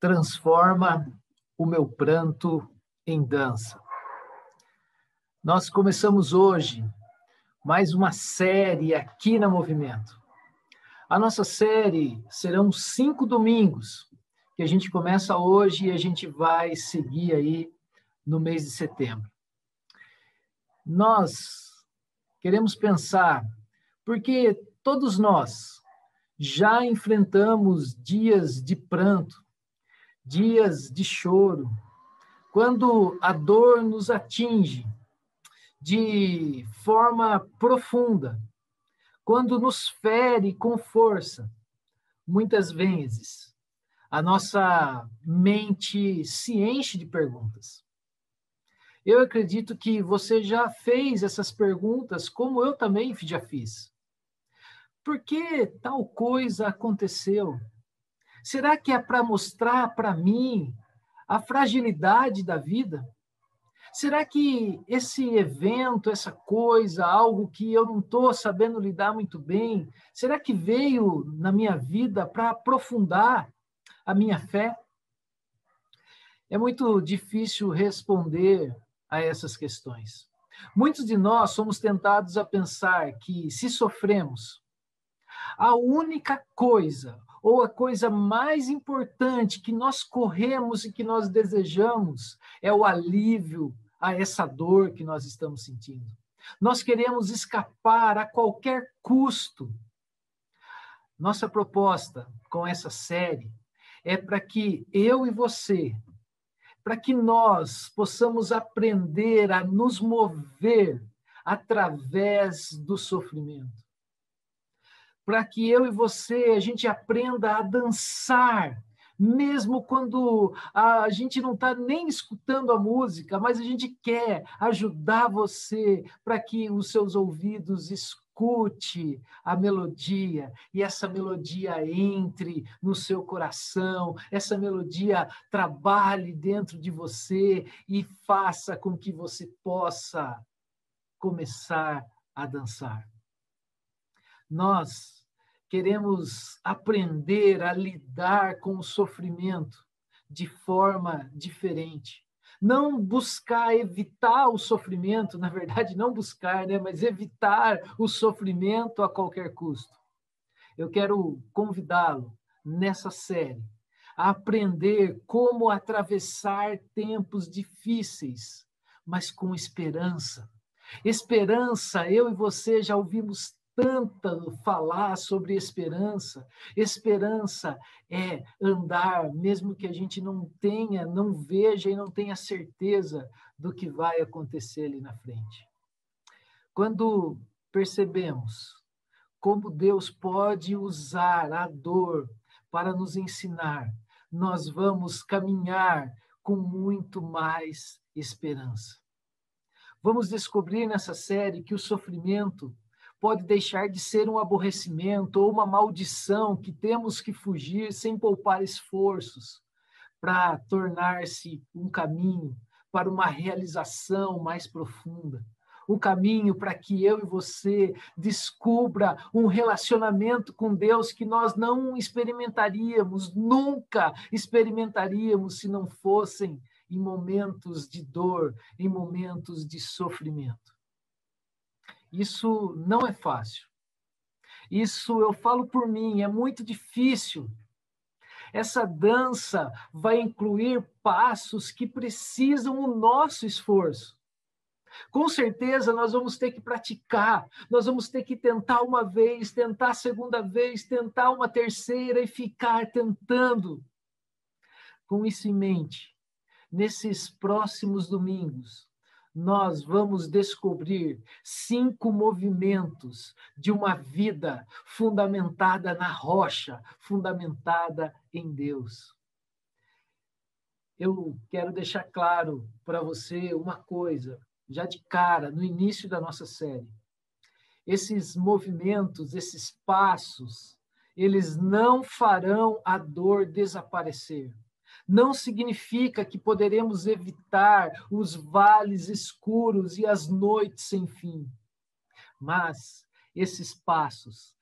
transforma o meu pranto em dança. Nós começamos hoje mais uma série aqui na Movimento. A nossa série serão cinco domingos, que a gente começa hoje e a gente vai seguir aí no mês de setembro. Nós queremos pensar, porque todos nós já enfrentamos dias de pranto, dias de choro, quando a dor nos atinge de forma profunda, quando nos fere com força, muitas vezes a nossa mente se enche de perguntas. Eu acredito que você já fez essas perguntas, como eu também já fiz. Por que tal coisa aconteceu? Será que é para mostrar para mim a fragilidade da vida? Será que esse evento, essa coisa, algo que eu não estou sabendo lidar muito bem, será que veio na minha vida para aprofundar a minha fé? É muito difícil responder a essas questões. Muitos de nós somos tentados a pensar que, se sofremos, a única coisa ou a coisa mais importante que nós corremos e que nós desejamos é o alívio a essa dor que nós estamos sentindo. Nós queremos escapar a qualquer custo. Nossa proposta com essa série é para que eu e você, para que nós possamos aprender a nos mover através do sofrimento para que eu e você a gente aprenda a dançar, mesmo quando a gente não está nem escutando a música, mas a gente quer ajudar você para que os seus ouvidos escute a melodia e essa melodia entre no seu coração, essa melodia trabalhe dentro de você e faça com que você possa começar a dançar. Nós queremos aprender a lidar com o sofrimento de forma diferente. Não buscar evitar o sofrimento, na verdade, não buscar, né, mas evitar o sofrimento a qualquer custo. Eu quero convidá-lo nessa série a aprender como atravessar tempos difíceis, mas com esperança. Esperança, eu e você já ouvimos tanto falar sobre esperança. Esperança é andar, mesmo que a gente não tenha, não veja e não tenha certeza do que vai acontecer ali na frente. Quando percebemos como Deus pode usar a dor para nos ensinar, nós vamos caminhar com muito mais esperança. Vamos descobrir nessa série que o sofrimento pode deixar de ser um aborrecimento ou uma maldição que temos que fugir sem poupar esforços para tornar-se um caminho para uma realização mais profunda. O caminho para que eu e você descubra um relacionamento com Deus que nós não experimentaríamos, nunca experimentaríamos se não fossem em momentos de dor, em momentos de sofrimento. Isso não é fácil. Isso eu falo por mim, é muito difícil. Essa dança vai incluir passos que precisam o nosso esforço. Com certeza nós vamos ter que praticar, nós vamos ter que tentar uma vez, tentar segunda vez, tentar uma terceira e ficar tentando. Com isso em mente, nesses próximos domingos, nós vamos descobrir cinco movimentos de uma vida fundamentada na rocha, fundamentada em Deus. Eu quero deixar claro para você uma coisa, já de cara, no início da nossa série. Esses movimentos, esses passos, eles não farão a dor desaparecer não significa que poderemos evitar os vales escuros e as noites sem fim. Mas esses passos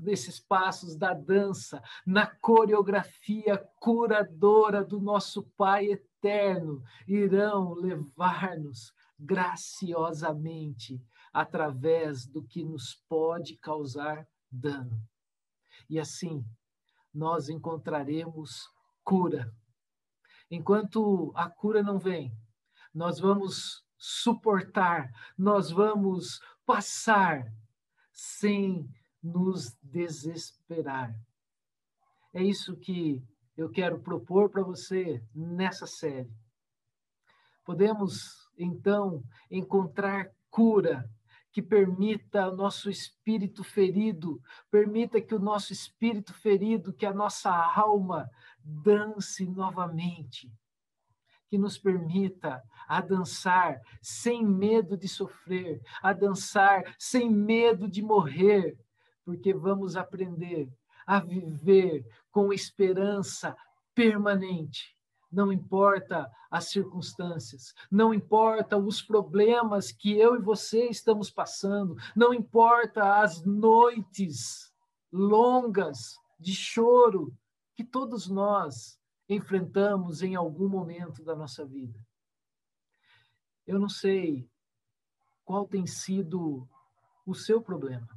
nesses passos da dança, na coreografia curadora do nosso Pai eterno, irão levar-nos graciosamente através do que nos pode causar dano. E assim, nós encontraremos cura. Enquanto a cura não vem, nós vamos suportar, nós vamos passar sem nos desesperar. É isso que eu quero propor para você nessa série. Podemos, então, encontrar cura que permita o nosso espírito ferido, permita que o nosso espírito ferido, que a nossa alma dance novamente, que nos permita a dançar sem medo de sofrer, a dançar sem medo de morrer, porque vamos aprender a viver com esperança permanente não importa as circunstâncias, não importa os problemas que eu e você estamos passando, não importa as noites longas de choro que todos nós enfrentamos em algum momento da nossa vida. Eu não sei qual tem sido o seu problema.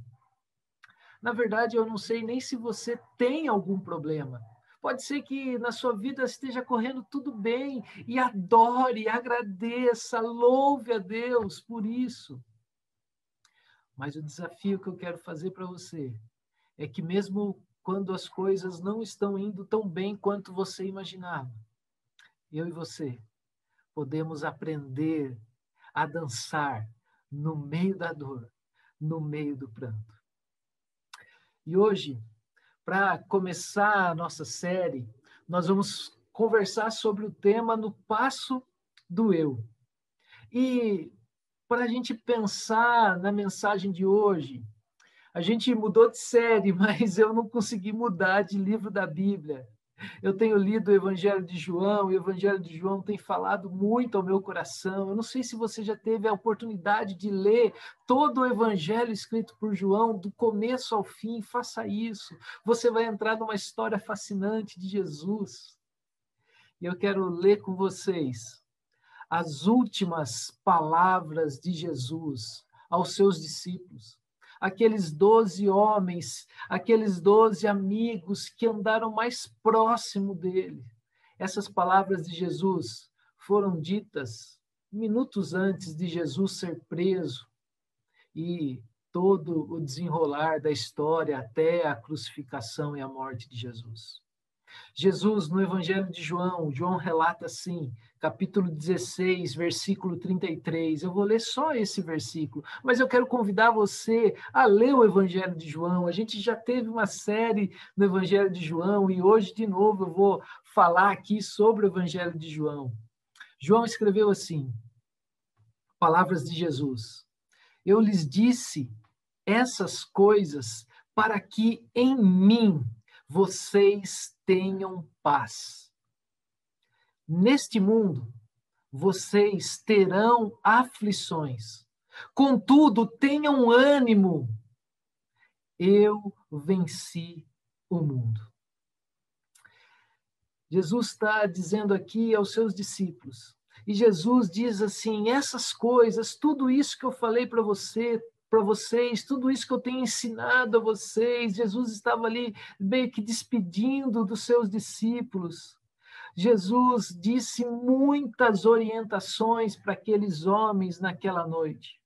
Na verdade, eu não sei nem se você tem algum problema. Pode ser que na sua vida esteja correndo tudo bem e adore, agradeça, louve a Deus por isso. Mas o desafio que eu quero fazer para você é que mesmo quando as coisas não estão indo tão bem quanto você imaginava, eu e você podemos aprender a dançar no meio da dor, no meio do pranto. E hoje para começar a nossa série, nós vamos conversar sobre o tema no passo do eu. E para a gente pensar na mensagem de hoje, a gente mudou de série, mas eu não consegui mudar de livro da Bíblia. Eu tenho lido o Evangelho de João, e o Evangelho de João tem falado muito ao meu coração. Eu não sei se você já teve a oportunidade de ler todo o Evangelho escrito por João, do começo ao fim. Faça isso. Você vai entrar numa história fascinante de Jesus. E eu quero ler com vocês as últimas palavras de Jesus aos seus discípulos aqueles doze homens, aqueles doze amigos que andaram mais próximo dele. Essas palavras de Jesus foram ditas minutos antes de Jesus ser preso e todo o desenrolar da história até a crucificação e a morte de Jesus. Jesus, no Evangelho de João, João relata assim, capítulo 16, versículo 33. Eu vou ler só esse versículo, mas eu quero convidar você a ler o Evangelho de João. A gente já teve uma série no Evangelho de João e hoje, de novo, eu vou falar aqui sobre o Evangelho de João. João escreveu assim: Palavras de Jesus. Eu lhes disse essas coisas para que em mim vocês tenham paz. Neste mundo, vocês terão aflições. Contudo, tenham ânimo. Eu venci o mundo. Jesus está dizendo aqui aos seus discípulos, e Jesus diz assim: essas coisas, tudo isso que eu falei para você, para vocês, tudo isso que eu tenho ensinado a vocês. Jesus estava ali meio que despedindo dos seus discípulos. Jesus disse muitas orientações para aqueles homens naquela noite.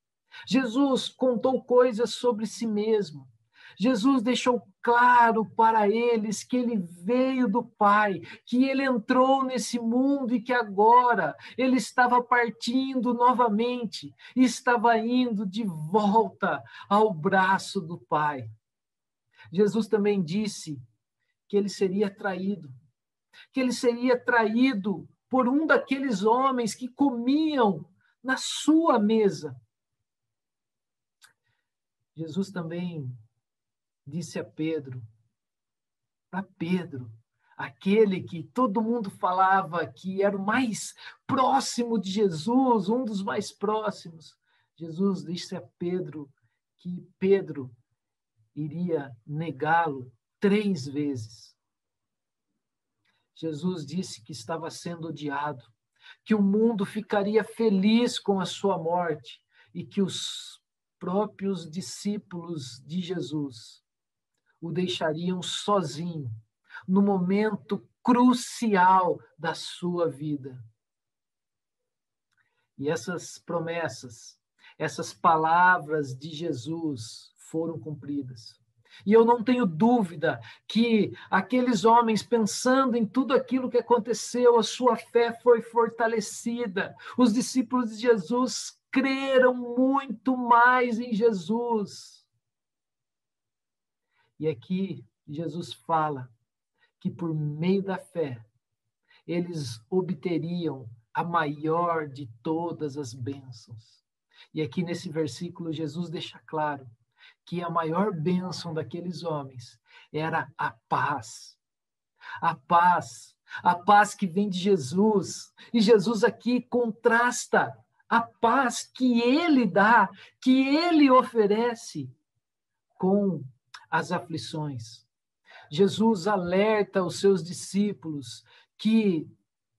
Jesus contou coisas sobre si mesmo. Jesus deixou claro para eles que ele veio do Pai, que ele entrou nesse mundo e que agora ele estava partindo novamente estava indo de volta ao braço do Pai. Jesus também disse que ele seria traído, que ele seria traído por um daqueles homens que comiam na sua mesa. Jesus também disse a Pedro, para Pedro, aquele que todo mundo falava que era o mais próximo de Jesus, um dos mais próximos. Jesus disse a Pedro que Pedro iria negá-lo três vezes. Jesus disse que estava sendo odiado, que o mundo ficaria feliz com a sua morte e que os próprios discípulos de Jesus o deixariam sozinho no momento crucial da sua vida. E essas promessas, essas palavras de Jesus foram cumpridas. E eu não tenho dúvida que aqueles homens, pensando em tudo aquilo que aconteceu, a sua fé foi fortalecida. Os discípulos de Jesus creram muito mais em Jesus. E aqui Jesus fala que por meio da fé eles obteriam a maior de todas as bênçãos. E aqui nesse versículo Jesus deixa claro que a maior bênção daqueles homens era a paz. A paz, a paz que vem de Jesus. E Jesus aqui contrasta a paz que ele dá, que ele oferece com as aflições. Jesus alerta os seus discípulos que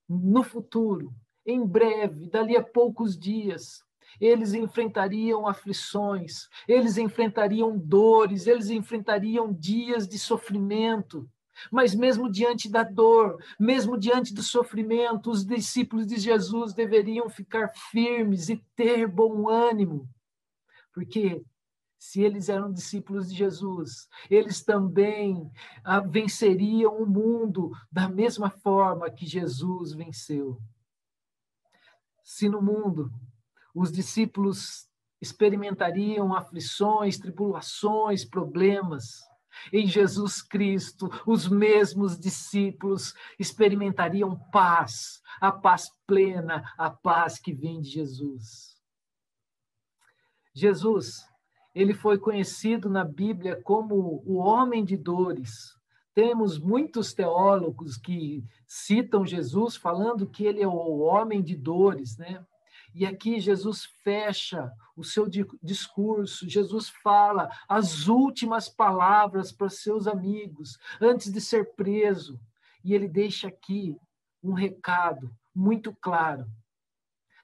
no futuro, em breve, dali a poucos dias, eles enfrentariam aflições, eles enfrentariam dores, eles enfrentariam dias de sofrimento. Mas mesmo diante da dor, mesmo diante do sofrimento, os discípulos de Jesus deveriam ficar firmes e ter bom ânimo. Porque se eles eram discípulos de Jesus, eles também ah, venceriam o mundo da mesma forma que Jesus venceu. Se no mundo os discípulos experimentariam aflições, tribulações, problemas. Em Jesus Cristo, os mesmos discípulos experimentariam paz, a paz plena, a paz que vem de Jesus. Jesus, ele foi conhecido na Bíblia como o homem de dores. Temos muitos teólogos que citam Jesus falando que ele é o homem de dores, né? E aqui Jesus fecha o seu discurso, Jesus fala as últimas palavras para seus amigos antes de ser preso. E ele deixa aqui um recado muito claro.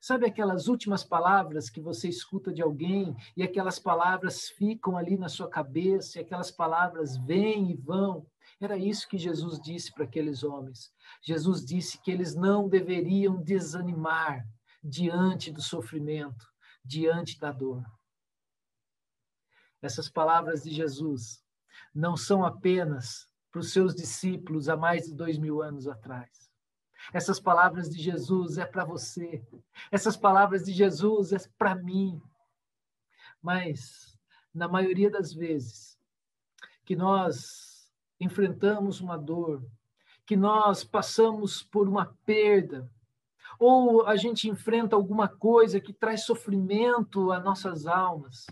Sabe aquelas últimas palavras que você escuta de alguém e aquelas palavras ficam ali na sua cabeça e aquelas palavras vêm e vão? Era isso que Jesus disse para aqueles homens. Jesus disse que eles não deveriam desanimar, diante do sofrimento, diante da dor. Essas palavras de Jesus não são apenas para os seus discípulos há mais de dois mil anos atrás. Essas palavras de Jesus é para você. Essas palavras de Jesus é para mim. Mas, na maioria das vezes, que nós enfrentamos uma dor, que nós passamos por uma perda, ou a gente enfrenta alguma coisa que traz sofrimento às nossas almas.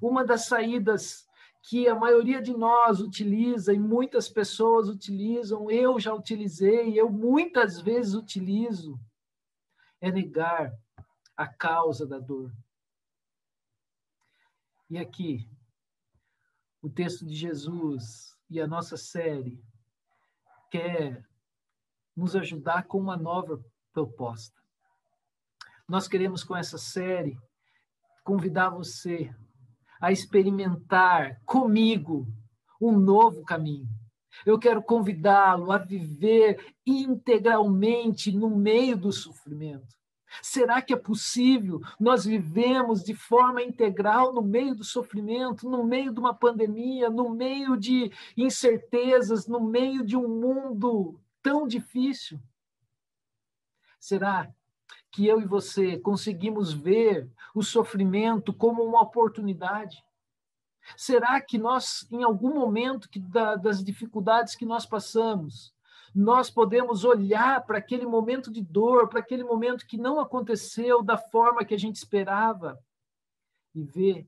Uma das saídas que a maioria de nós utiliza e muitas pessoas utilizam, eu já utilizei, eu muitas vezes utilizo, é negar a causa da dor. E aqui, o texto de Jesus e a nossa série quer nos ajudar com uma nova proposta. Nós queremos, com essa série, convidar você a experimentar comigo um novo caminho. Eu quero convidá-lo a viver integralmente no meio do sofrimento. Será que é possível nós vivemos de forma integral no meio do sofrimento, no meio de uma pandemia, no meio de incertezas, no meio de um mundo tão difícil? Será que eu e você conseguimos ver o sofrimento como uma oportunidade? Será que nós, em algum momento que, da, das dificuldades que nós passamos, nós podemos olhar para aquele momento de dor, para aquele momento que não aconteceu da forma que a gente esperava e ver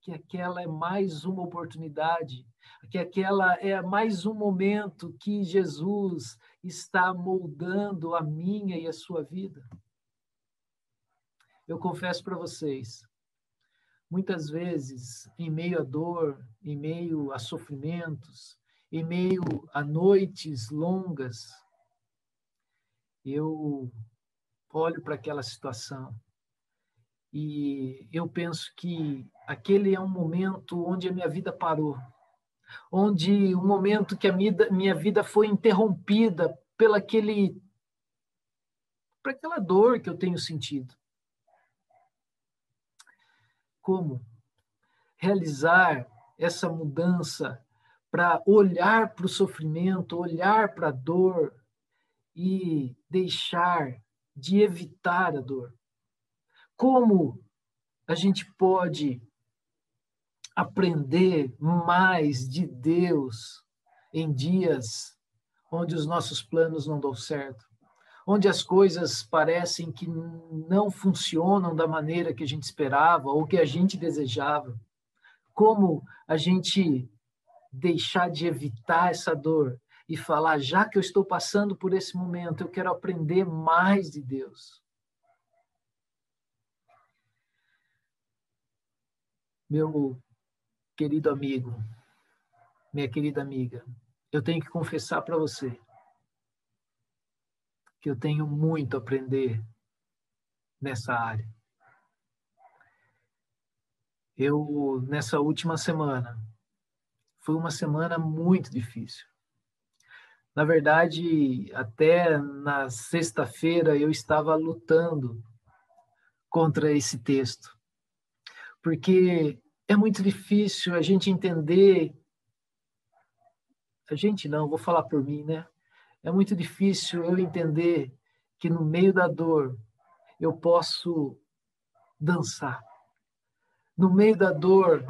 que aquela é mais uma oportunidade, que aquela é mais um momento que Jesus está moldando a minha e a sua vida. Eu confesso para vocês, muitas vezes, em meio à dor, em meio a sofrimentos, em meio a noites longas, eu olho para aquela situação e eu penso que aquele é um momento onde a minha vida parou, onde o um momento que a minha vida foi interrompida pela aquele por aquela dor que eu tenho sentido. Como realizar essa mudança para olhar para o sofrimento, olhar para a dor e deixar de evitar a dor? Como a gente pode aprender mais de Deus em dias onde os nossos planos não dão certo? Onde as coisas parecem que não funcionam da maneira que a gente esperava ou que a gente desejava. Como a gente deixar de evitar essa dor e falar, já que eu estou passando por esse momento, eu quero aprender mais de Deus. Meu querido amigo, minha querida amiga, eu tenho que confessar para você que eu tenho muito a aprender nessa área. Eu, nessa última semana, foi uma semana muito difícil. Na verdade, até na sexta-feira eu estava lutando contra esse texto, porque é muito difícil a gente entender. A gente não, vou falar por mim, né? É muito difícil eu entender que no meio da dor eu posso dançar. No meio da dor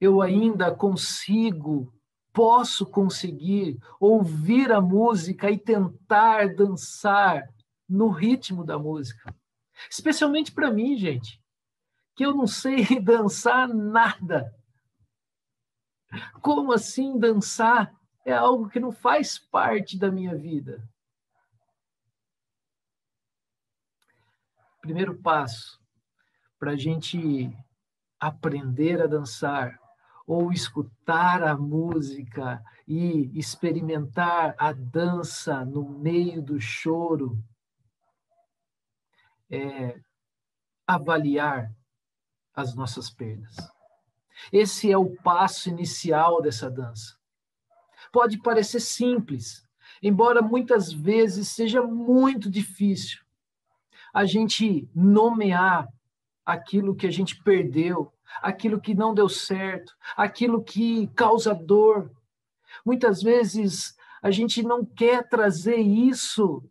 eu ainda consigo, posso conseguir ouvir a música e tentar dançar no ritmo da música. Especialmente para mim, gente, que eu não sei dançar nada. Como assim dançar é algo que não faz parte da minha vida. Primeiro passo para a gente aprender a dançar ou escutar a música e experimentar a dança no meio do choro é avaliar as nossas perdas. Esse é o passo inicial dessa dança pode parecer simples, embora muitas vezes seja muito difícil a gente nomear aquilo que a gente perdeu, aquilo que não deu certo, aquilo que causa dor. Muitas vezes a gente não quer trazer isso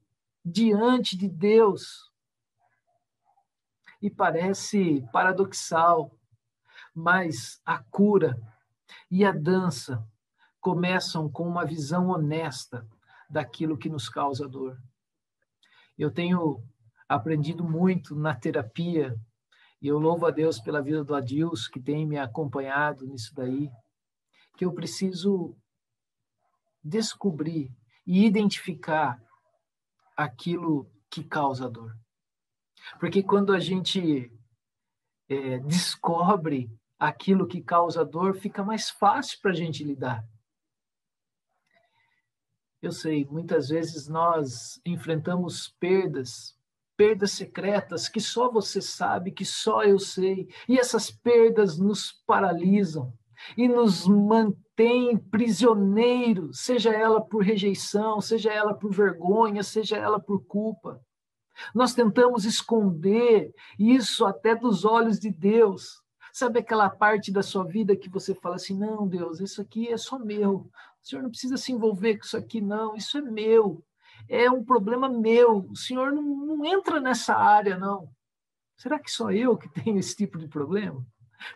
diante de Deus. E parece paradoxal, mas a cura e a dança começam com uma visão honesta daquilo que nos causa dor. Eu tenho aprendido muito na terapia e eu louvo a Deus pela vida do Adilson, que tem me acompanhado nisso daí, que eu preciso descobrir e identificar aquilo que causa dor. Porque quando a gente é, descobre aquilo que causa dor, fica mais fácil para a gente lidar. Eu sei, muitas vezes nós enfrentamos perdas, perdas secretas que só você sabe, que só eu sei, e essas perdas nos paralisam e nos mantêm prisioneiros, seja ela por rejeição, seja ela por vergonha, seja ela por culpa. Nós tentamos esconder isso até dos olhos de Deus. Sabe aquela parte da sua vida que você fala assim: não, Deus, isso aqui é só meu. O senhor não precisa se envolver com isso aqui, não. Isso é meu. É um problema meu. O senhor não, não entra nessa área, não. Será que só eu que tenho esse tipo de problema?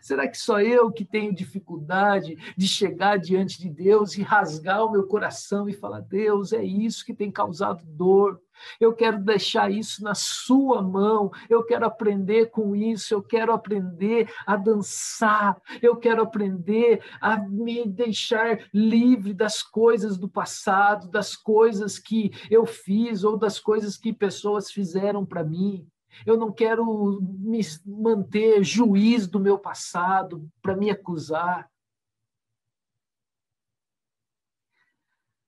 Será que só eu que tenho dificuldade de chegar diante de Deus e rasgar o meu coração e falar: Deus, é isso que tem causado dor. Eu quero deixar isso na sua mão. Eu quero aprender com isso. Eu quero aprender a dançar. Eu quero aprender a me deixar livre das coisas do passado, das coisas que eu fiz ou das coisas que pessoas fizeram para mim. Eu não quero me manter juiz do meu passado para me acusar.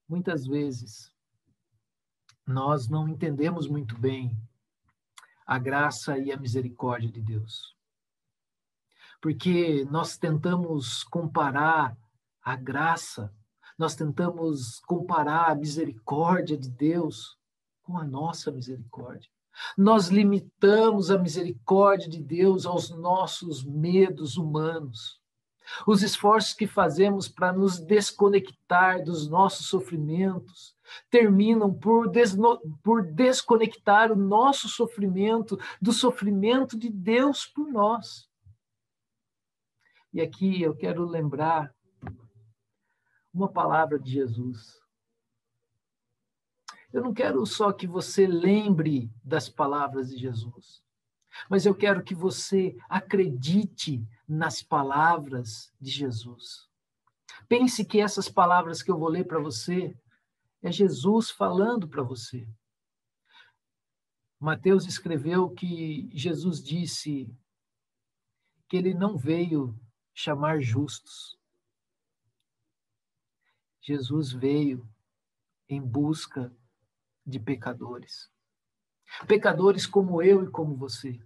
Muitas vezes nós não entendemos muito bem a graça e a misericórdia de Deus. Porque nós tentamos comparar a graça, nós tentamos comparar a misericórdia de Deus com a nossa misericórdia. Nós limitamos a misericórdia de Deus aos nossos medos humanos. Os esforços que fazemos para nos desconectar dos nossos sofrimentos terminam por, desno, por desconectar o nosso sofrimento do sofrimento de Deus por nós. E aqui eu quero lembrar uma palavra de Jesus. Eu não quero só que você lembre das palavras de Jesus, mas eu quero que você acredite nas palavras de Jesus. Pense que essas palavras que eu vou ler para você é Jesus falando para você. Mateus escreveu que Jesus disse que ele não veio chamar justos. Jesus veio em busca de pecadores. Pecadores como eu e como você.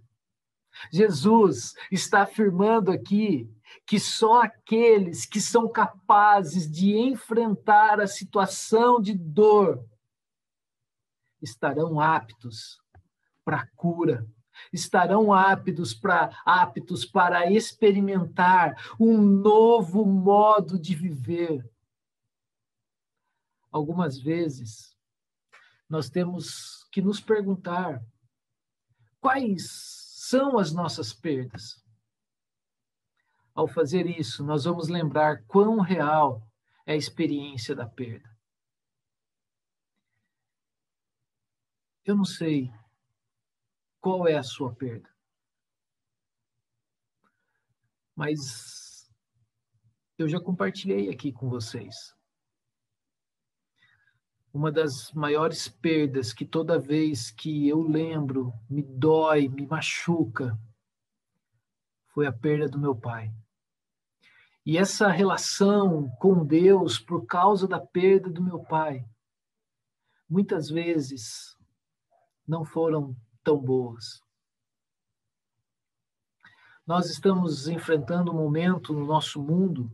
Jesus está afirmando aqui que só aqueles que são capazes de enfrentar a situação de dor estarão aptos para a cura, estarão aptos para aptos para experimentar um novo modo de viver. Algumas vezes nós temos que nos perguntar quais são as nossas perdas. Ao fazer isso, nós vamos lembrar quão real é a experiência da perda. Eu não sei qual é a sua perda, mas eu já compartilhei aqui com vocês uma das maiores perdas que toda vez que eu lembro me dói, me machuca, foi a perda do meu pai. E essa relação com Deus por causa da perda do meu pai, muitas vezes não foram tão boas. Nós estamos enfrentando um momento no nosso mundo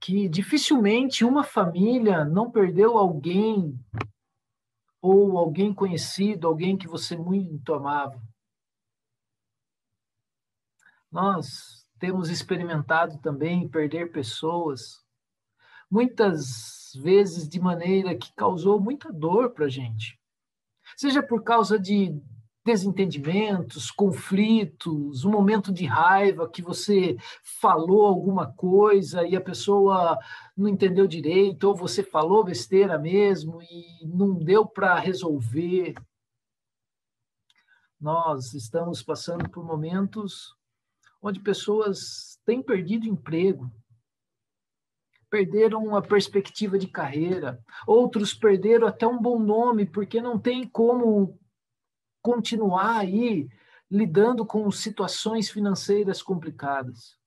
que dificilmente uma família não perdeu alguém ou alguém conhecido, alguém que você muito amava. Nós temos experimentado também perder pessoas, muitas vezes de maneira que causou muita dor para a gente. Seja por causa de desentendimentos, conflitos, um momento de raiva que você falou alguma coisa e a pessoa não entendeu direito, ou você falou besteira mesmo e não deu para resolver. Nós estamos passando por momentos onde pessoas têm perdido emprego, perderam a perspectiva de carreira, outros perderam até um bom nome, porque não tem como continuar aí lidando com situações financeiras complicadas.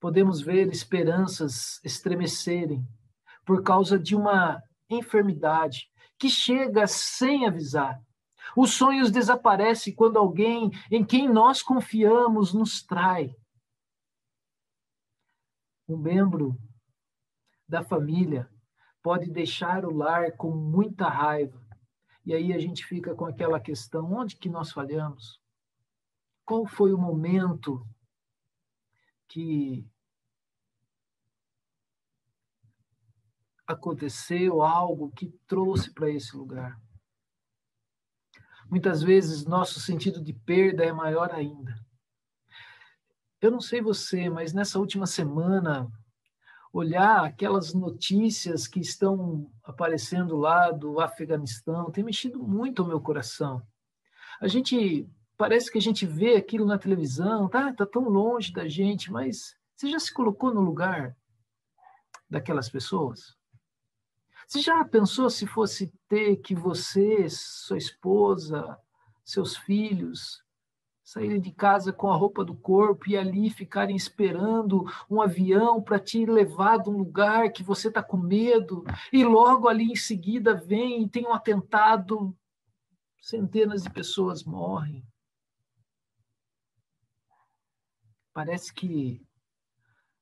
Podemos ver esperanças estremecerem por causa de uma enfermidade que chega sem avisar. Os sonhos desaparecem quando alguém em quem nós confiamos nos trai. Um membro da família pode deixar o lar com muita raiva e aí a gente fica com aquela questão: onde que nós falhamos? Qual foi o momento que aconteceu algo que trouxe para esse lugar? Muitas vezes nosso sentido de perda é maior ainda. Eu não sei você, mas nessa última semana olhar aquelas notícias que estão aparecendo lá do Afeganistão, tem mexido muito o meu coração. A gente parece que a gente vê aquilo na televisão, tá, tá tão longe da gente, mas você já se colocou no lugar daquelas pessoas? Você já pensou se fosse ter que você, sua esposa, seus filhos, saírem de casa com a roupa do corpo e ali ficarem esperando um avião para te levar de um lugar que você está com medo, e logo ali em seguida vem e tem um atentado, centenas de pessoas morrem. Parece que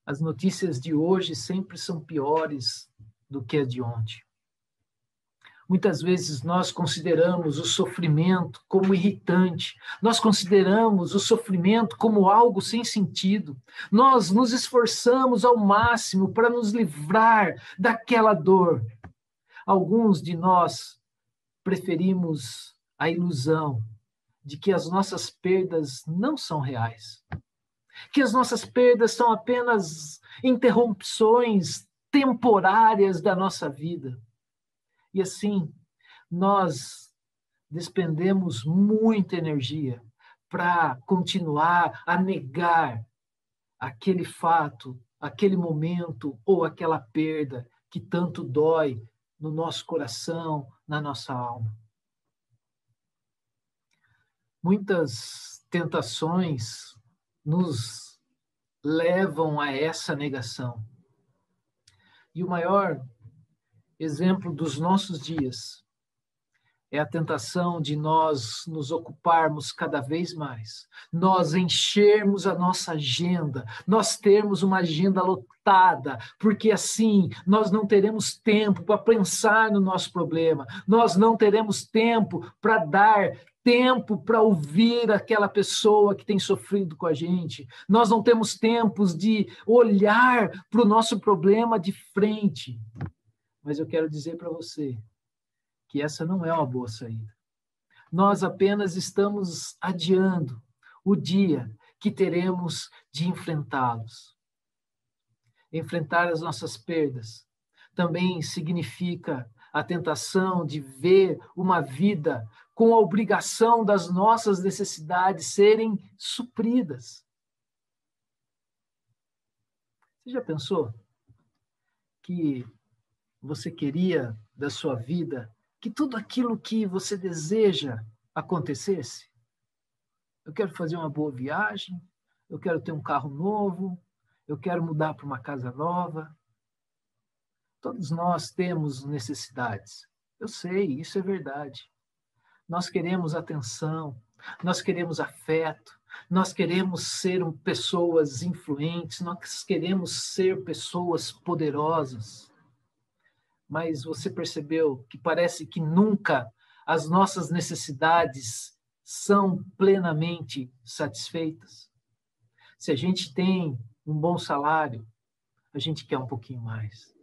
as notícias de hoje sempre são piores do que a de ontem. Muitas vezes nós consideramos o sofrimento como irritante, nós consideramos o sofrimento como algo sem sentido. Nós nos esforçamos ao máximo para nos livrar daquela dor. Alguns de nós preferimos a ilusão de que as nossas perdas não são reais, que as nossas perdas são apenas interrupções temporárias da nossa vida e assim, nós despendemos muita energia para continuar a negar aquele fato, aquele momento ou aquela perda que tanto dói no nosso coração, na nossa alma. Muitas tentações nos levam a essa negação. E o maior exemplo dos nossos dias é a tentação de nós nos ocuparmos cada vez mais, nós enchermos a nossa agenda, nós termos uma agenda lotada, porque assim nós não teremos tempo para pensar no nosso problema, nós não teremos tempo para dar tempo para ouvir aquela pessoa que tem sofrido com a gente, nós não temos tempos de olhar para o nosso problema de frente. Mas eu quero dizer para você que essa não é uma boa saída. Nós apenas estamos adiando o dia que teremos de enfrentá-los. Enfrentar as nossas perdas também significa a tentação de ver uma vida com a obrigação das nossas necessidades serem supridas. Você já pensou que você queria da sua vida que tudo aquilo que você deseja acontecesse? Eu quero fazer uma boa viagem, eu quero ter um carro novo, eu quero mudar para uma casa nova. Todos nós temos necessidades. Eu sei, isso é verdade. Nós queremos atenção, nós queremos afeto, nós queremos ser pessoas influentes, nós queremos ser pessoas poderosas mas você percebeu que parece que nunca as nossas necessidades são plenamente satisfeitas? Se a gente tem um bom salário, a gente quer um pouquinho mais.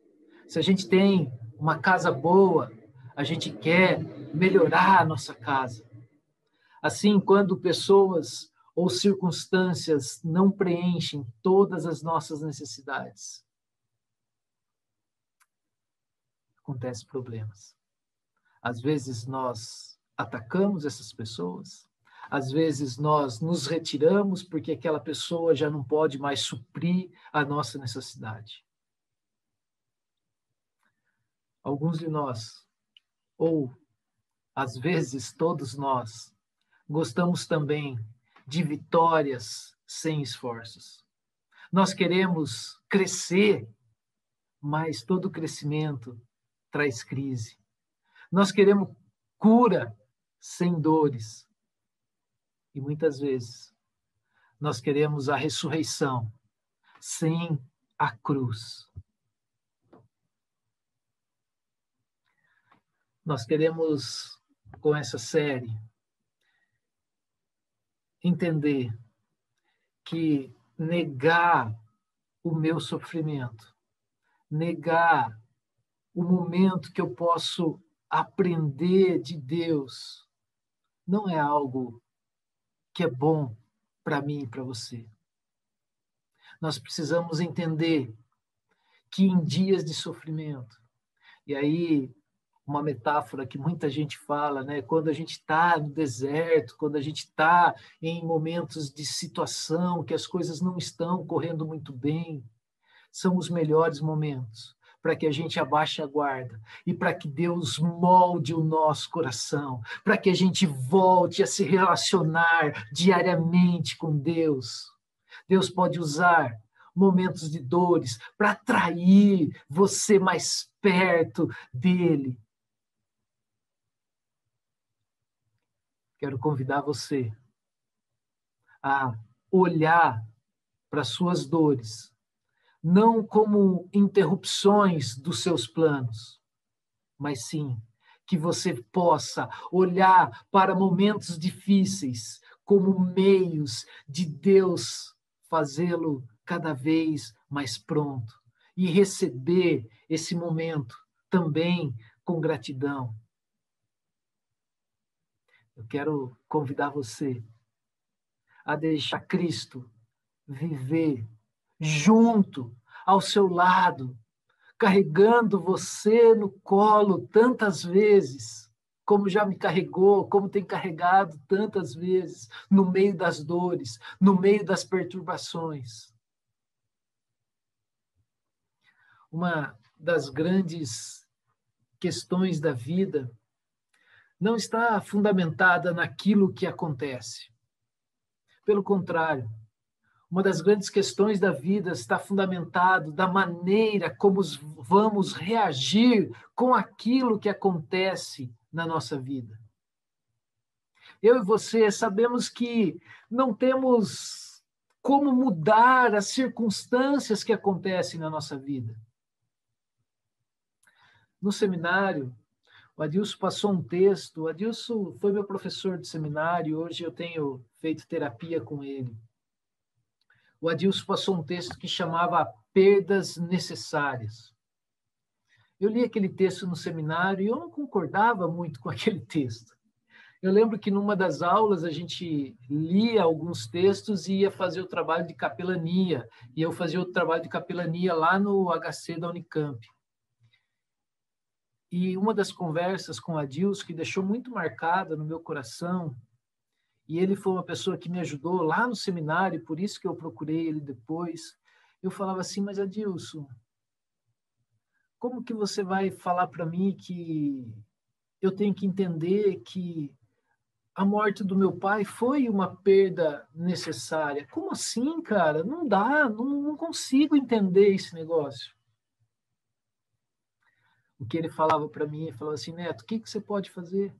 Se a gente tem uma casa boa, a gente quer melhorar a nossa casa. Assim, quando pessoas ou circunstâncias não preenchem todas as nossas necessidades, acontecem problemas. Às vezes nós atacamos essas pessoas, às vezes nós nos retiramos porque aquela pessoa já não pode mais suprir a nossa necessidade. Alguns de nós, ou às vezes todos nós, gostamos também de vitórias sem esforços. Nós queremos crescer, mas todo crescimento traz crise. Nós queremos cura sem dores. E muitas vezes nós queremos a ressurreição sem a cruz. Nós queremos, com essa série, entender que negar o meu sofrimento, negar o momento que eu posso aprender de Deus não é algo que é bom para mim e para você. Nós precisamos entender que em dias de sofrimento, e aí uma metáfora que muita gente fala, né? Quando a gente está no deserto, quando a gente está em momentos de situação que as coisas não estão correndo muito bem, são os melhores momentos para que a gente abaixe a guarda e para que Deus molde o nosso coração, para que a gente volte a se relacionar diariamente com Deus. Deus pode usar momentos de dores para atrair você mais perto dele. Quero convidar você a olhar para suas dores não como interrupções dos seus planos, mas sim que você possa olhar para momentos difíceis como meios de Deus fazê-lo cada vez mais pronto e receber esse momento também com gratidão. Eu quero convidar você a deixar Cristo viver junto, ao seu lado, carregando você no colo tantas vezes, como já me carregou, como tem carregado tantas vezes, no meio das dores, no meio das perturbações. Uma das grandes questões da vida não está fundamentada naquilo que acontece. Pelo contrário, uma das grandes questões da vida está fundamentado da maneira como vamos reagir com aquilo que acontece na nossa vida. Eu e você sabemos que não temos como mudar as circunstâncias que acontecem na nossa vida. No seminário, o Adilson passou um texto. O Adilson foi meu professor de seminário, hoje eu tenho feito terapia com ele o Adilson passou um texto que chamava Perdas Necessárias. Eu li aquele texto no seminário e eu não concordava muito com aquele texto. Eu lembro que numa das aulas a gente lia alguns textos e ia fazer o trabalho de capelania, e eu fazia o trabalho de capelania lá no HC da Unicamp. E uma das conversas com a que deixou muito marcada no meu coração e ele foi uma pessoa que me ajudou lá no seminário, por isso que eu procurei ele depois. Eu falava assim, mas Adilson, como que você vai falar para mim que eu tenho que entender que a morte do meu pai foi uma perda necessária? Como assim, cara? Não dá, não, não consigo entender esse negócio. O que ele falava para mim, ele falava assim, Neto, o que, que você pode fazer?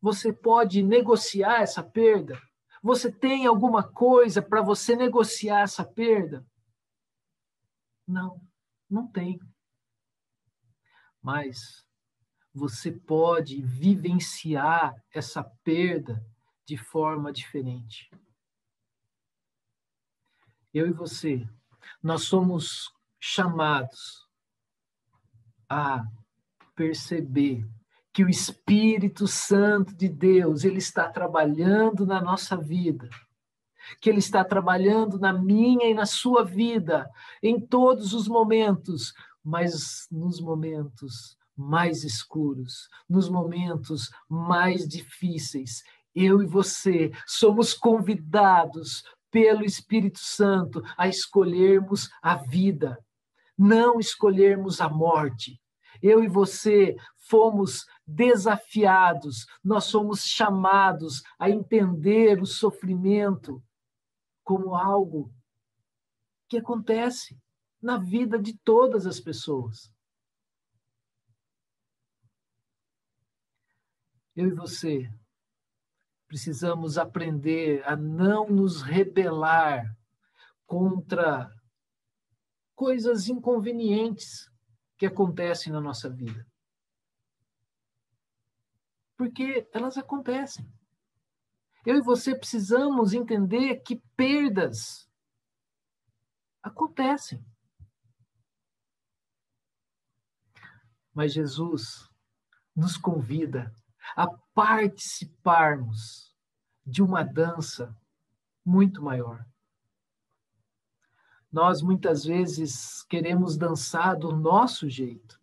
Você pode negociar essa perda? Você tem alguma coisa para você negociar essa perda? Não, não tem. Mas você pode vivenciar essa perda de forma diferente. Eu e você, nós somos chamados a perceber que o Espírito Santo de Deus, ele está trabalhando na nossa vida, que ele está trabalhando na minha e na sua vida, em todos os momentos, mas nos momentos mais escuros, nos momentos mais difíceis, eu e você somos convidados pelo Espírito Santo a escolhermos a vida, não escolhermos a morte. Eu e você fomos desafiados, nós somos chamados a entender o sofrimento como algo que acontece na vida de todas as pessoas. Eu e você precisamos aprender a não nos rebelar contra coisas inconvenientes que acontecem na nossa vida porque elas acontecem. Eu e você precisamos entender que perdas acontecem. Mas Jesus nos convida a participarmos de uma dança muito maior. Nós muitas vezes queremos dançar do nosso jeito.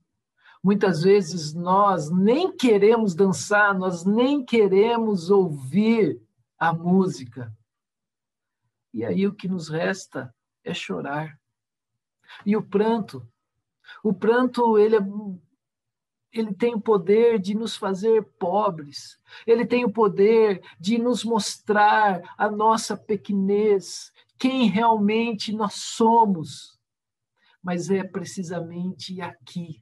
Muitas vezes nós nem queremos dançar, nós nem queremos ouvir a música. E aí o que nos resta é chorar. E o pranto O pranto, ele é ele tem o poder de nos fazer pobres, ele tem o poder de nos mostrar a nossa pequenez, quem realmente nós somos. Mas é precisamente aqui,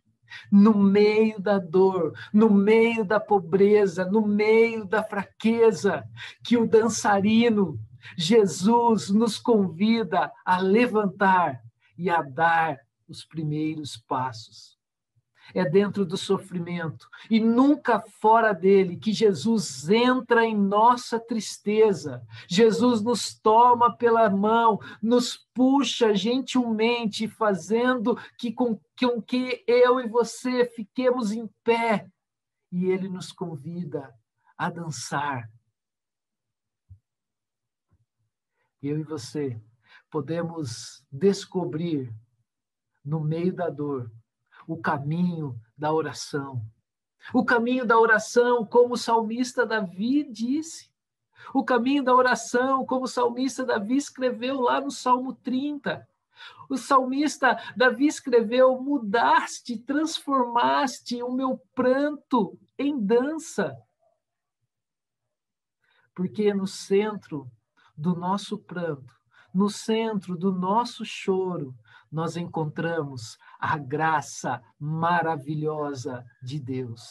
no meio da dor, no meio da pobreza, no meio da fraqueza, que o dançarino, Jesus, nos convida a levantar e a dar os primeiros passos é dentro do sofrimento e nunca fora dele que Jesus entra em nossa tristeza. Jesus nos toma pela mão, nos puxa gentilmente, fazendo que com, com que eu e você fiquemos em pé. E ele nos convida a dançar. Eu e você podemos descobrir no meio da dor o caminho da oração. O caminho da oração, como o salmista Davi disse. O caminho da oração, como o salmista Davi escreveu lá no Salmo 30. O salmista Davi escreveu: Mudaste, transformaste o meu pranto em dança. Porque no centro do nosso pranto, no centro do nosso choro, nós encontramos a graça maravilhosa de Deus.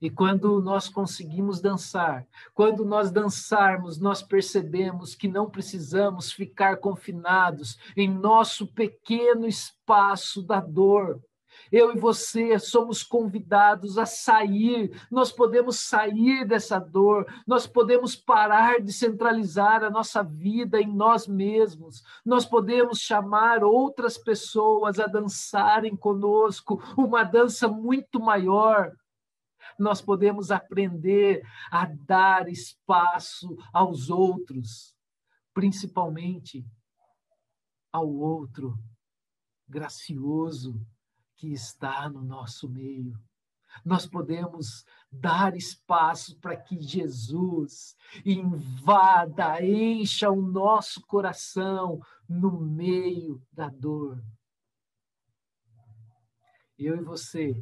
E quando nós conseguimos dançar, quando nós dançarmos, nós percebemos que não precisamos ficar confinados em nosso pequeno espaço da dor, eu e você somos convidados a sair, nós podemos sair dessa dor, nós podemos parar de centralizar a nossa vida em nós mesmos, nós podemos chamar outras pessoas a dançarem conosco uma dança muito maior. Nós podemos aprender a dar espaço aos outros, principalmente ao outro gracioso, que está no nosso meio. Nós podemos dar espaço para que Jesus invada, encha o nosso coração no meio da dor. Eu e você,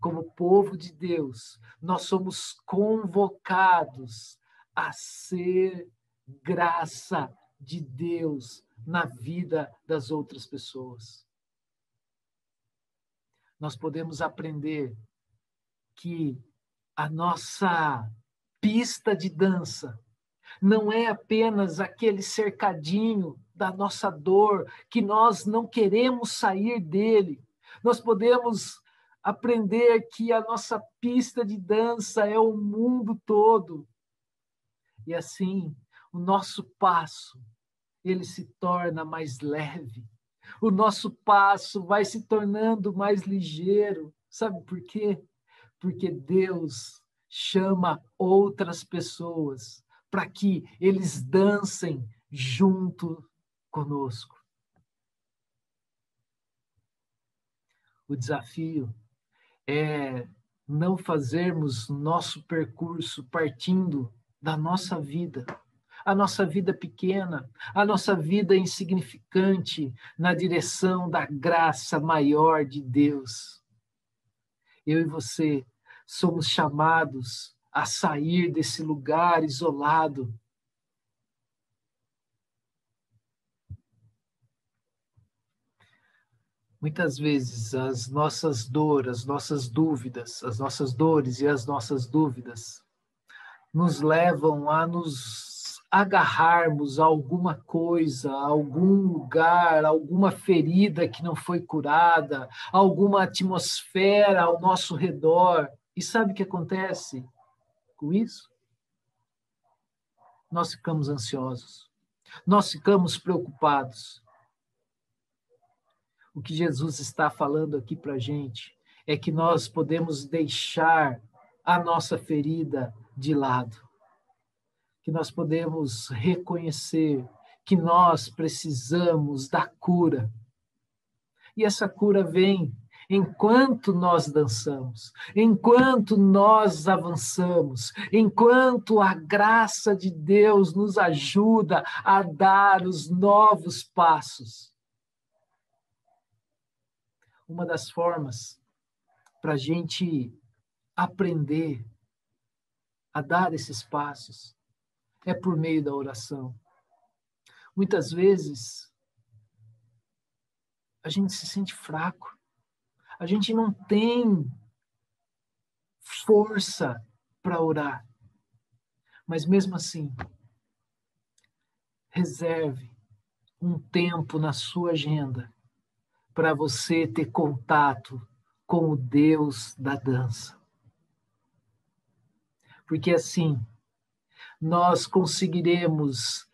como povo de Deus, nós somos convocados a ser graça de Deus na vida das outras pessoas nós podemos aprender que a nossa pista de dança não é apenas aquele cercadinho da nossa dor, que nós não queremos sair dele. Nós podemos aprender que a nossa pista de dança é o mundo todo. E assim, o nosso passo, ele se torna mais leve, o nosso passo vai se tornando mais ligeiro. Sabe por quê? Porque Deus chama outras pessoas para que eles dancem junto conosco. O desafio é não fazermos nosso percurso partindo da nossa vida a nossa vida pequena, a nossa vida insignificante na direção da graça maior de Deus. Eu e você somos chamados a sair desse lugar isolado. Muitas vezes as nossas dores, as nossas dúvidas, as nossas dores e as nossas dúvidas nos levam a nos agarrarmos a alguma coisa, a algum lugar, alguma ferida que não foi curada, alguma atmosfera ao nosso redor. E sabe o que acontece com isso? Nós ficamos ansiosos, nós ficamos preocupados. O que Jesus está falando aqui para a gente é que nós podemos deixar a nossa ferida de lado que nós podemos reconhecer que nós precisamos da cura. E essa cura vem enquanto nós dançamos, enquanto nós avançamos, enquanto a graça de Deus nos ajuda a dar os novos passos. uma das formas para a gente aprender a dar esses passos é por meio da oração. Muitas vezes a gente se sente fraco, a gente não tem força para orar, mas mesmo assim, reserve um tempo na sua agenda para você ter contato com o Deus da dança. Porque assim, nós conseguiremos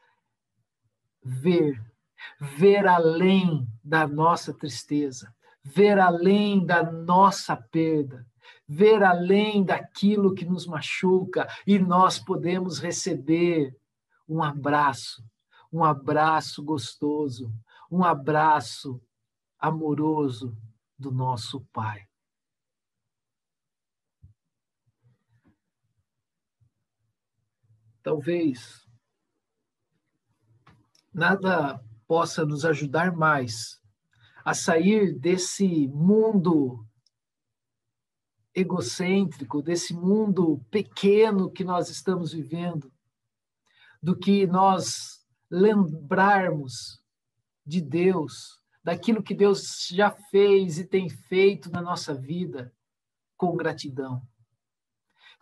ver, ver além da nossa tristeza, ver além da nossa perda, ver além daquilo que nos machuca e nós podemos receber um abraço, um abraço gostoso, um abraço amoroso do nosso Pai. Talvez nada possa nos ajudar mais a sair desse mundo egocêntrico, desse mundo pequeno que nós estamos vivendo, do que nós lembrarmos de Deus, daquilo que Deus já fez e tem feito na nossa vida com gratidão.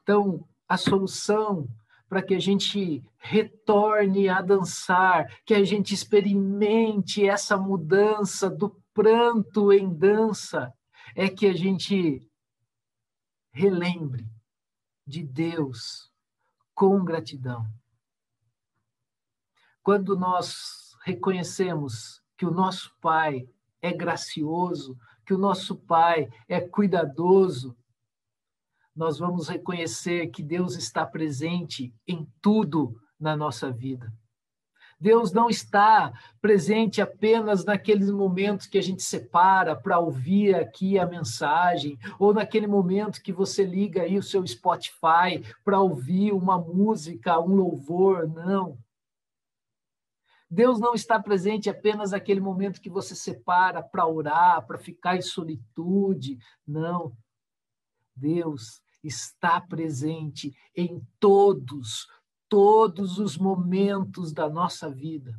Então, a solução para que a gente retorne a dançar, que a gente experimente essa mudança do pranto em dança, é que a gente relembre de Deus com gratidão. Quando nós reconhecemos que o nosso Pai é gracioso, que o nosso Pai é cuidadoso, nós vamos reconhecer que Deus está presente em tudo na nossa vida. Deus não está presente apenas naqueles momentos que a gente separa para ouvir aqui a mensagem, ou naquele momento que você liga aí o seu Spotify para ouvir uma música, um louvor, não. Deus não está presente apenas naquele momento que você separa para orar, para ficar em solitude, não. Deus está presente em todos, todos os momentos da nossa vida.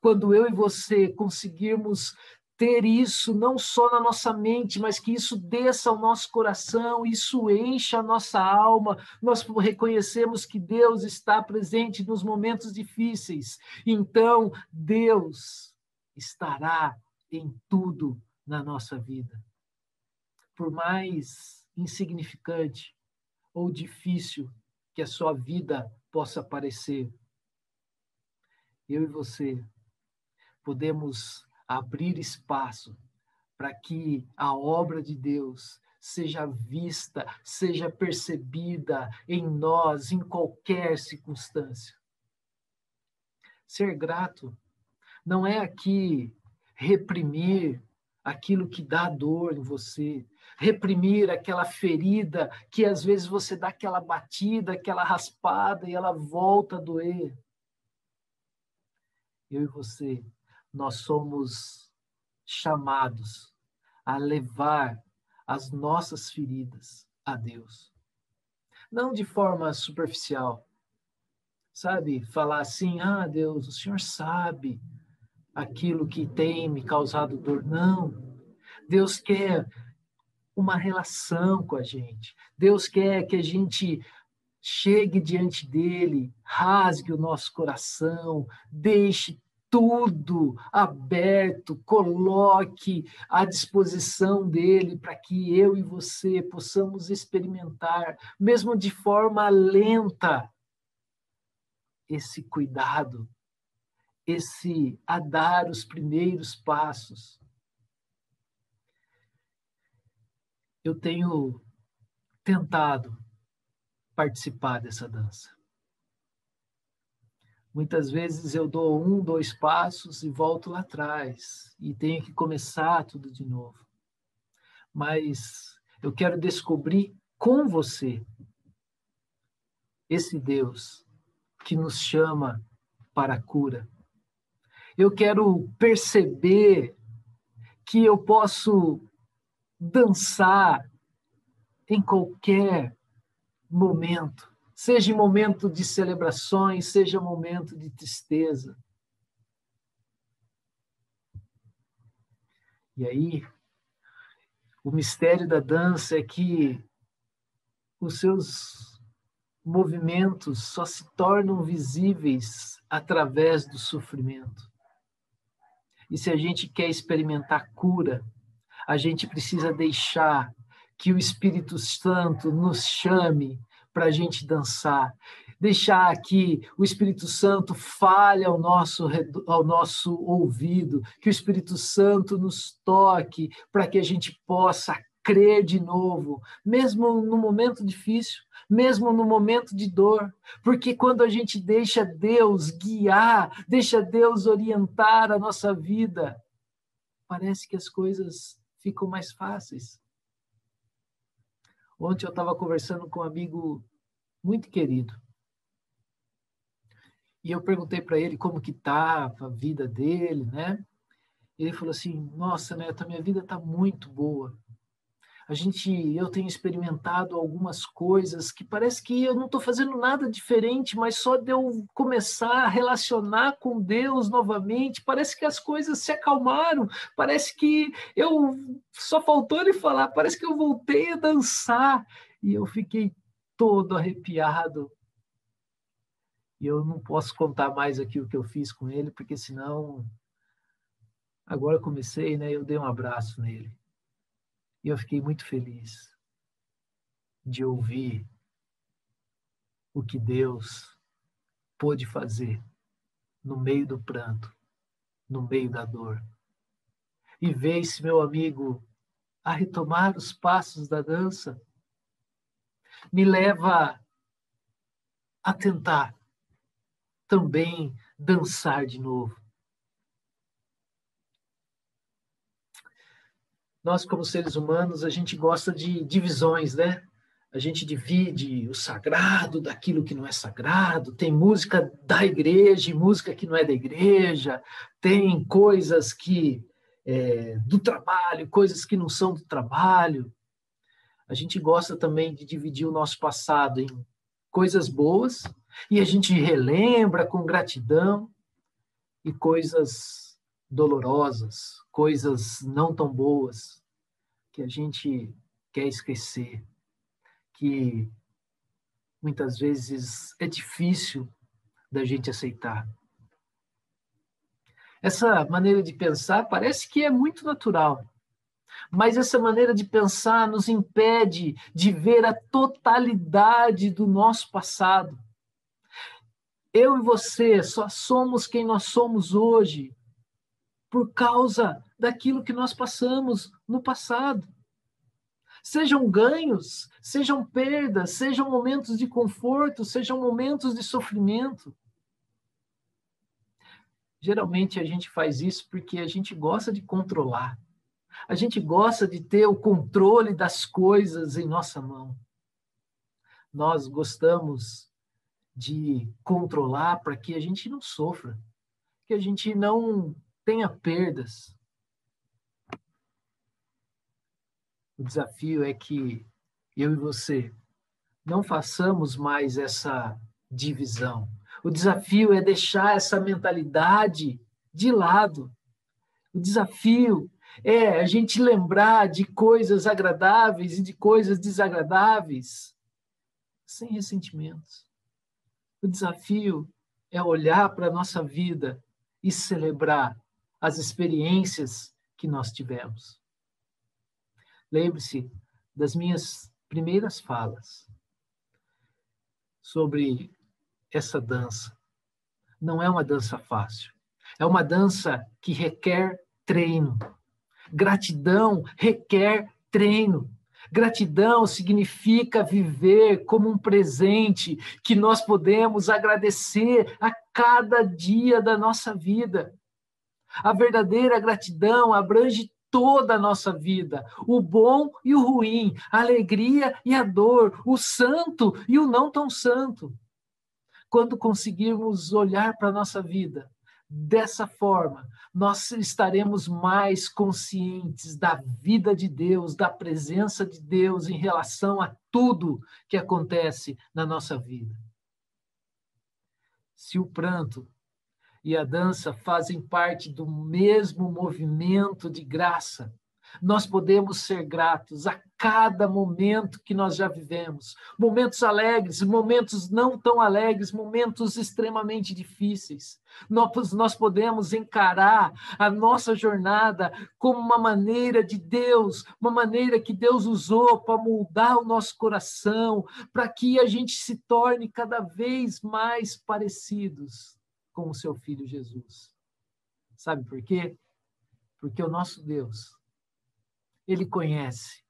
Quando eu e você conseguirmos ter isso não só na nossa mente, mas que isso desça ao nosso coração, isso encha a nossa alma, nós reconhecemos que Deus está presente nos momentos difíceis. Então, Deus estará em tudo na nossa vida. Por mais insignificante ou difícil que a sua vida possa parecer, eu e você podemos abrir espaço para que a obra de Deus seja vista, seja percebida em nós, em qualquer circunstância. Ser grato não é aqui reprimir aquilo que dá dor em você, reprimir aquela ferida que às vezes você dá aquela batida, aquela raspada e ela volta a doer. Eu e você, nós somos chamados a levar as nossas feridas a Deus. Não de forma superficial, sabe? Falar assim: ah, Deus, o Senhor sabe aquilo que tem me causado dor. Não. Deus quer uma relação com a gente. Deus quer que a gente chegue diante dele, rasgue o nosso coração, deixe tudo aberto, coloque à disposição dele para que eu e você possamos experimentar, mesmo de forma lenta, esse cuidado esse a dar os primeiros passos. Eu tenho tentado participar dessa dança. Muitas vezes eu dou um, dois passos e volto lá atrás e tenho que começar tudo de novo. Mas eu quero descobrir com você esse Deus que nos chama para a cura eu quero perceber que eu posso dançar em qualquer momento, seja momento de celebrações, seja momento de tristeza. E aí, o mistério da dança é que os seus movimentos só se tornam visíveis através do sofrimento. E se a gente quer experimentar cura, a gente precisa deixar que o Espírito Santo nos chame para a gente dançar. Deixar que o Espírito Santo fale ao nosso, ao nosso ouvido, que o Espírito Santo nos toque para que a gente possa crer de novo, mesmo no momento difícil, mesmo no momento de dor, porque quando a gente deixa Deus guiar, deixa Deus orientar a nossa vida, parece que as coisas ficam mais fáceis. Ontem eu estava conversando com um amigo muito querido. E eu perguntei para ele como que estava a vida dele, né? Ele falou assim: "Nossa, Neto, a minha vida está muito boa a gente, eu tenho experimentado algumas coisas que parece que eu não estou fazendo nada diferente, mas só de eu começar a relacionar com Deus novamente, parece que as coisas se acalmaram, parece que eu só faltou ele falar, parece que eu voltei a dançar e eu fiquei todo arrepiado. E eu não posso contar mais aqui o que eu fiz com ele, porque senão agora eu comecei, né? Eu dei um abraço nele. E eu fiquei muito feliz de ouvir o que Deus pôde fazer no meio do pranto, no meio da dor. E esse meu amigo a retomar os passos da dança me leva a tentar também dançar de novo. Nós, como seres humanos, a gente gosta de divisões, né? A gente divide o sagrado daquilo que não é sagrado, tem música da igreja e música que não é da igreja, tem coisas que é, do trabalho, coisas que não são do trabalho. A gente gosta também de dividir o nosso passado em coisas boas e a gente relembra com gratidão e coisas dolorosas, coisas não tão boas que a gente quer esquecer, que muitas vezes é difícil da gente aceitar. Essa maneira de pensar parece que é muito natural, mas essa maneira de pensar nos impede de ver a totalidade do nosso passado. Eu e você só somos quem nós somos hoje por causa daquilo que nós passamos no passado. Sejam ganhos, sejam perdas, sejam momentos de conforto, sejam momentos de sofrimento. Geralmente a gente faz isso porque a gente gosta de controlar. A gente gosta de ter o controle das coisas em nossa mão. Nós gostamos de controlar para que a gente não sofra, que a gente não tenha perdas. O desafio é que eu e você não façamos mais essa divisão. O desafio é deixar essa mentalidade de lado. O desafio é a gente lembrar de coisas agradáveis e de coisas desagradáveis sem ressentimentos. O desafio é olhar para a nossa vida e celebrar as experiências que nós tivemos. Lembre-se das minhas primeiras falas sobre essa dança. Não é uma dança fácil. É uma dança que requer treino. Gratidão requer treino. Gratidão significa viver como um presente que nós podemos agradecer a cada dia da nossa vida. A verdadeira gratidão abrange toda a nossa vida, o bom e o ruim, a alegria e a dor, o santo e o não tão santo. Quando conseguirmos olhar para a nossa vida Dessa forma, nós estaremos mais conscientes da vida de Deus, da presença de Deus em relação a tudo que acontece na nossa vida. Se o pranto e a dança fazem parte do mesmo movimento de graça, nós podemos ser gratos a cada momento que nós já vivemos. Momentos alegres, momentos não tão alegres, momentos extremamente difíceis. Nós, nós podemos encarar a nossa jornada como uma maneira de Deus, uma maneira que Deus usou para moldar o nosso coração, para que a gente se torne cada vez mais parecidos com o seu filho Jesus. Sabe por quê? Porque o nosso Deus ele conhece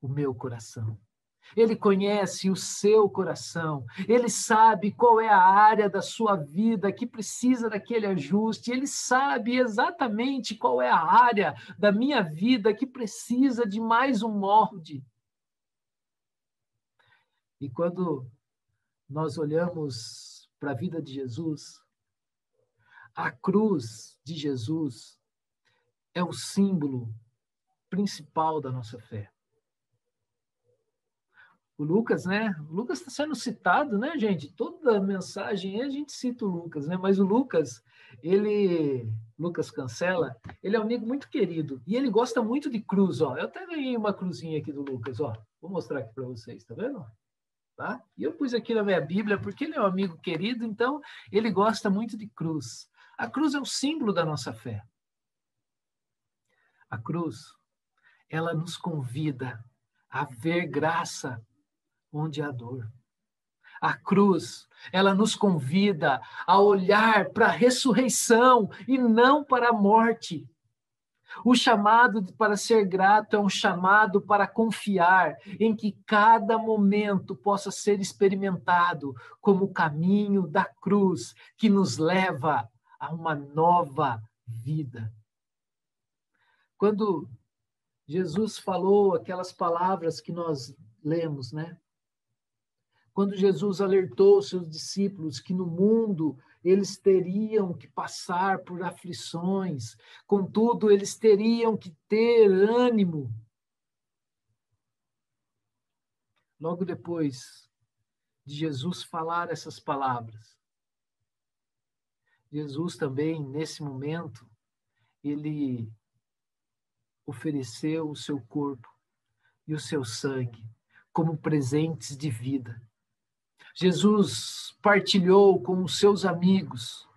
o meu coração. Ele conhece o seu coração, ele sabe qual é a área da sua vida que precisa daquele ajuste, ele sabe exatamente qual é a área da minha vida que precisa de mais um molde. E quando nós olhamos para a vida de Jesus, a cruz de Jesus é o símbolo principal da nossa fé. O Lucas, né? O Lucas está sendo citado, né, gente? Toda mensagem a gente cita o Lucas, né? Mas o Lucas, ele, Lucas Cancela, ele é um amigo muito querido e ele gosta muito de cruz, ó. Eu até ganhei uma cruzinha aqui do Lucas, ó. Vou mostrar aqui para vocês, tá vendo? Tá? E eu pus aqui na minha Bíblia porque ele é um amigo querido, então ele gosta muito de cruz. A cruz é o símbolo da nossa fé. A cruz ela nos convida a ver graça onde há dor. A cruz, ela nos convida a olhar para a ressurreição e não para a morte. O chamado para ser grato é um chamado para confiar em que cada momento possa ser experimentado como o caminho da cruz que nos leva a uma nova vida. Quando Jesus falou aquelas palavras que nós lemos, né? Quando Jesus alertou seus discípulos que no mundo eles teriam que passar por aflições, contudo, eles teriam que ter ânimo. Logo depois de Jesus falar essas palavras, Jesus também, nesse momento, ele ofereceu o seu corpo e o seu sangue como presentes de vida. Jesus partilhou com os seus amigos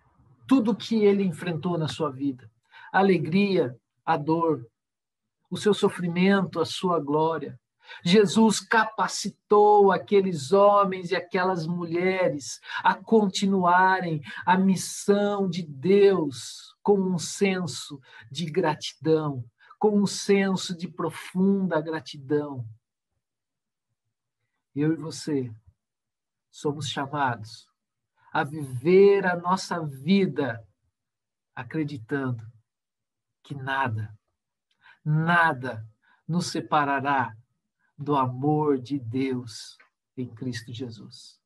tudo o que ele enfrentou na sua vida: a alegria, a dor, o seu sofrimento, a sua glória. Jesus capacitou aqueles homens e aquelas mulheres a continuarem a missão de Deus com um senso de gratidão, com um senso de profunda gratidão. Eu e você somos chamados a viver a nossa vida acreditando que nada, nada nos separará do amor de Deus em Cristo Jesus.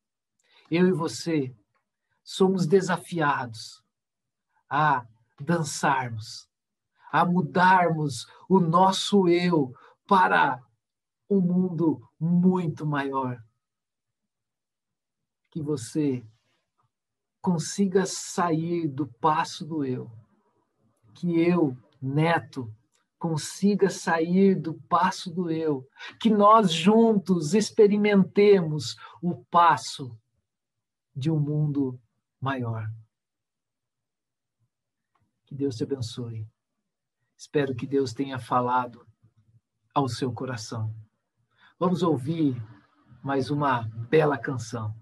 Eu e você somos desafiados a dançarmos a mudarmos o nosso eu para um mundo muito maior. Que você consiga sair do passo do eu. Que eu, neto, consiga sair do passo do eu. Que nós juntos experimentemos o passo de um mundo maior. Que Deus te abençoe. Espero que Deus tenha falado ao seu coração. Vamos ouvir mais uma bela canção.